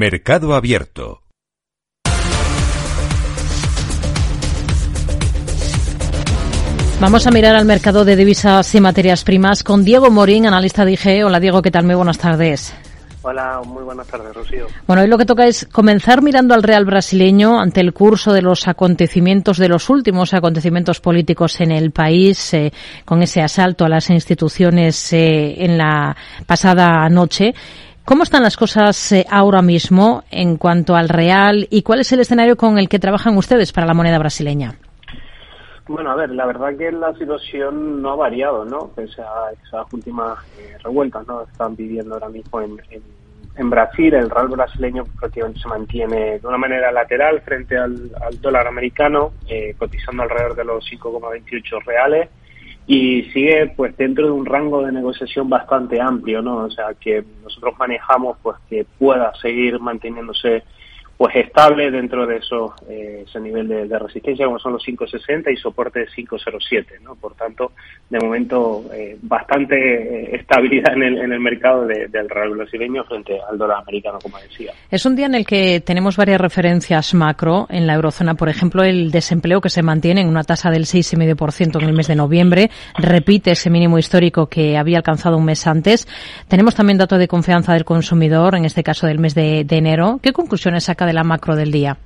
Mercado Abierto. Vamos a mirar al mercado de divisas y materias primas con Diego Morín, analista de IG. Hola Diego, ¿qué tal? Muy buenas tardes. Hola, muy buenas tardes, Rocío. Bueno, hoy lo que toca es comenzar mirando al real brasileño ante el curso de los acontecimientos, de los últimos acontecimientos políticos en el país, eh, con ese asalto a las instituciones eh, en la pasada noche. ¿Cómo están las cosas eh, ahora mismo en cuanto al real y cuál es el escenario con el que trabajan ustedes para la moneda brasileña? Bueno, a ver, la verdad que la situación no ha variado, ¿no? Pese a esas últimas eh, revueltas, ¿no? Están viviendo ahora mismo en, Brasil, el real brasileño prácticamente se mantiene de una manera lateral frente al, dólar americano, eh, cotizando alrededor de los 5,28 reales y sigue pues dentro de un rango de negociación bastante amplio, ¿no? O sea, que nosotros manejamos pues que pueda seguir manteniéndose pues estable dentro de esos, eh, ese nivel de, resistencia como son los 560 y soporte de 507, ¿no? Por tanto, de momento, eh, bastante eh, estabilidad en el, en el mercado del real brasileño frente al dólar americano, como decía. Es un día en el que tenemos varias referencias macro en la eurozona, por ejemplo, el desempleo que se mantiene en una tasa del 6,5% en el mes de noviembre, repite ese mínimo histórico que había alcanzado un mes antes. Tenemos también datos de confianza del consumidor, en este caso del mes de, de enero. ¿Qué conclusiones saca de la macro del día?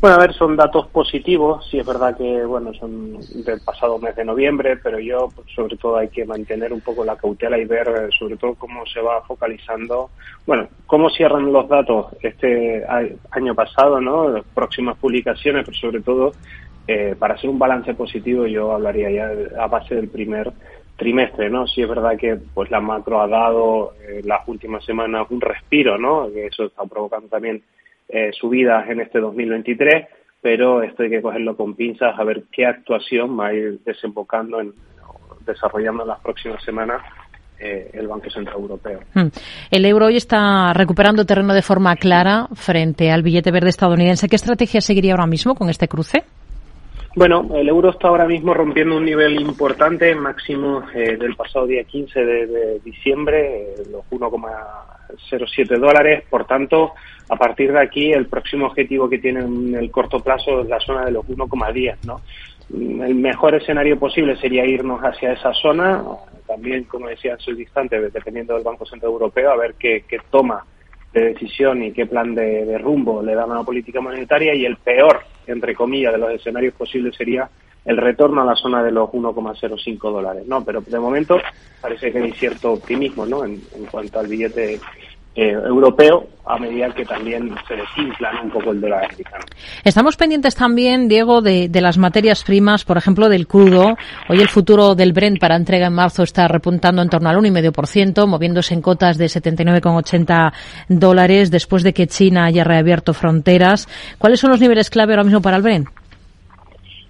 Bueno, a ver, son datos positivos. Sí es verdad que, bueno, son del pasado mes de noviembre, pero yo, sobre todo, hay que mantener un poco la cautela y ver, eh, sobre todo, cómo se va focalizando, bueno, cómo cierran los datos este año pasado, ¿no? Próximas publicaciones, pero sobre todo, eh, para hacer un balance positivo, yo hablaría ya a base del primer trimestre, ¿no? Sí es verdad que pues la macro ha dado eh, las últimas semanas un respiro, ¿no? Que eso está provocando también eh, subidas en este 2023, pero esto hay que cogerlo con pinzas a ver qué actuación va a ir desembocando en desarrollando en las próximas semanas eh, el Banco Central Europeo. Hmm. El euro hoy está recuperando terreno de forma clara frente al billete verde estadounidense. ¿Qué estrategia seguiría ahora mismo con este cruce? Bueno, el euro está ahora mismo rompiendo un nivel importante, máximo eh, del pasado día 15 de, diciembre, eh, los 1,07 dólares. Por tanto, a partir de aquí, el próximo objetivo que tiene en el corto plazo es la zona de los 1,10, ¿no? Mm, el mejor escenario posible sería irnos hacia esa zona, también, como decía en su dependiendo del Banco Central Europeo, a ver qué, qué toma de decisión y qué plan de, rumbo le dan a la política monetaria y el peor, entre comillas, de los escenarios posibles sería el retorno a la zona de los 1,05 dólares, ¿no? Pero de momento parece que hay cierto optimismo, ¿no? En, en cuanto al billete eh, europeo a medida que también se desinfla un poco el dólar americano. Estamos pendientes también, Diego, de, las materias primas, por ejemplo, del crudo. Hoy el futuro del Brent para entrega en marzo está repuntando en torno al 1,5%, moviéndose en cotas de 79,80 dólares después de que China haya reabierto fronteras. ¿Cuáles son los niveles clave ahora mismo para el Brent?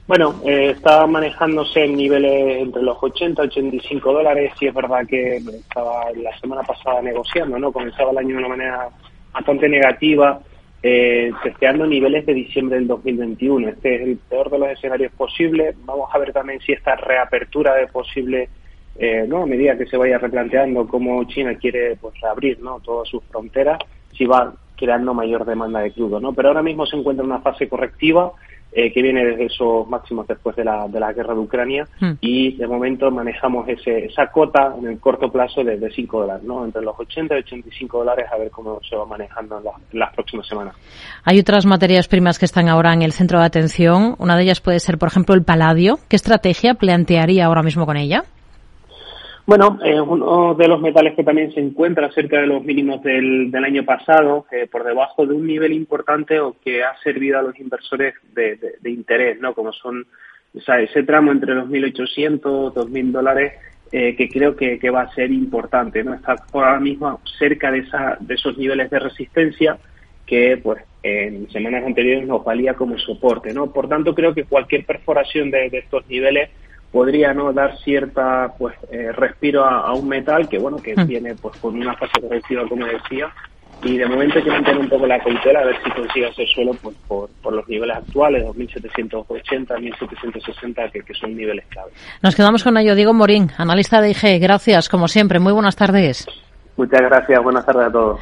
Bueno, eh, está manejándose en niveles entre los 80 y 85 dólares. Y es verdad que estaba la semana pasada negociando, ¿no? Comenzaba el año de una manera bastante negativa, eh, testeando niveles de diciembre del 2021. Este es el peor de los escenarios posibles. Vamos a ver también si esta reapertura de posible, eh, ¿no? A medida que se vaya replanteando cómo China quiere, pues, reabrir, ¿no? Todas sus fronteras, si va creando mayor demanda de crudo, ¿no? Pero ahora mismo se encuentra en una fase correctiva eh, que viene desde esos máximos después de la, de la guerra de Ucrania hmm. y de momento manejamos ese, esa cota en el corto plazo de, 5 dólares, ¿no? entre los 80 y 85 dólares a ver cómo se va manejando en, las próximas semanas. Hay otras materias primas que están ahora en el centro de atención. Una de ellas puede ser, por ejemplo, el paladio. ¿Qué estrategia plantearía ahora mismo con ella? Bueno, es uno de los metales que también se encuentra cerca de los mínimos del, del año pasado, eh, por debajo de un nivel importante o que ha servido a los inversores de, de, interés, ¿no? Como son o sea, ese tramo entre los 1.800, 2.000 dólares, eh, que creo que, que, va a ser importante, ¿no? Está ahora mismo cerca de, esa, de esos niveles de resistencia que, pues, en semanas anteriores nos valía como soporte, ¿no? Por tanto, creo que cualquier perforación de, de estos niveles podría no dar cierta pues eh, respiro a, un metal que bueno que viene pues con una fase correctiva como decía y de momento hay que mantener un poco la cautela a ver si consigue hacer suelo pues, por, por los niveles actuales 2780 1760 que, que son niveles clave. Nos quedamos con ello. Diego Morín analista de IG gracias como siempre. Muy buenas tardes. Muchas gracias buenas tardes a todos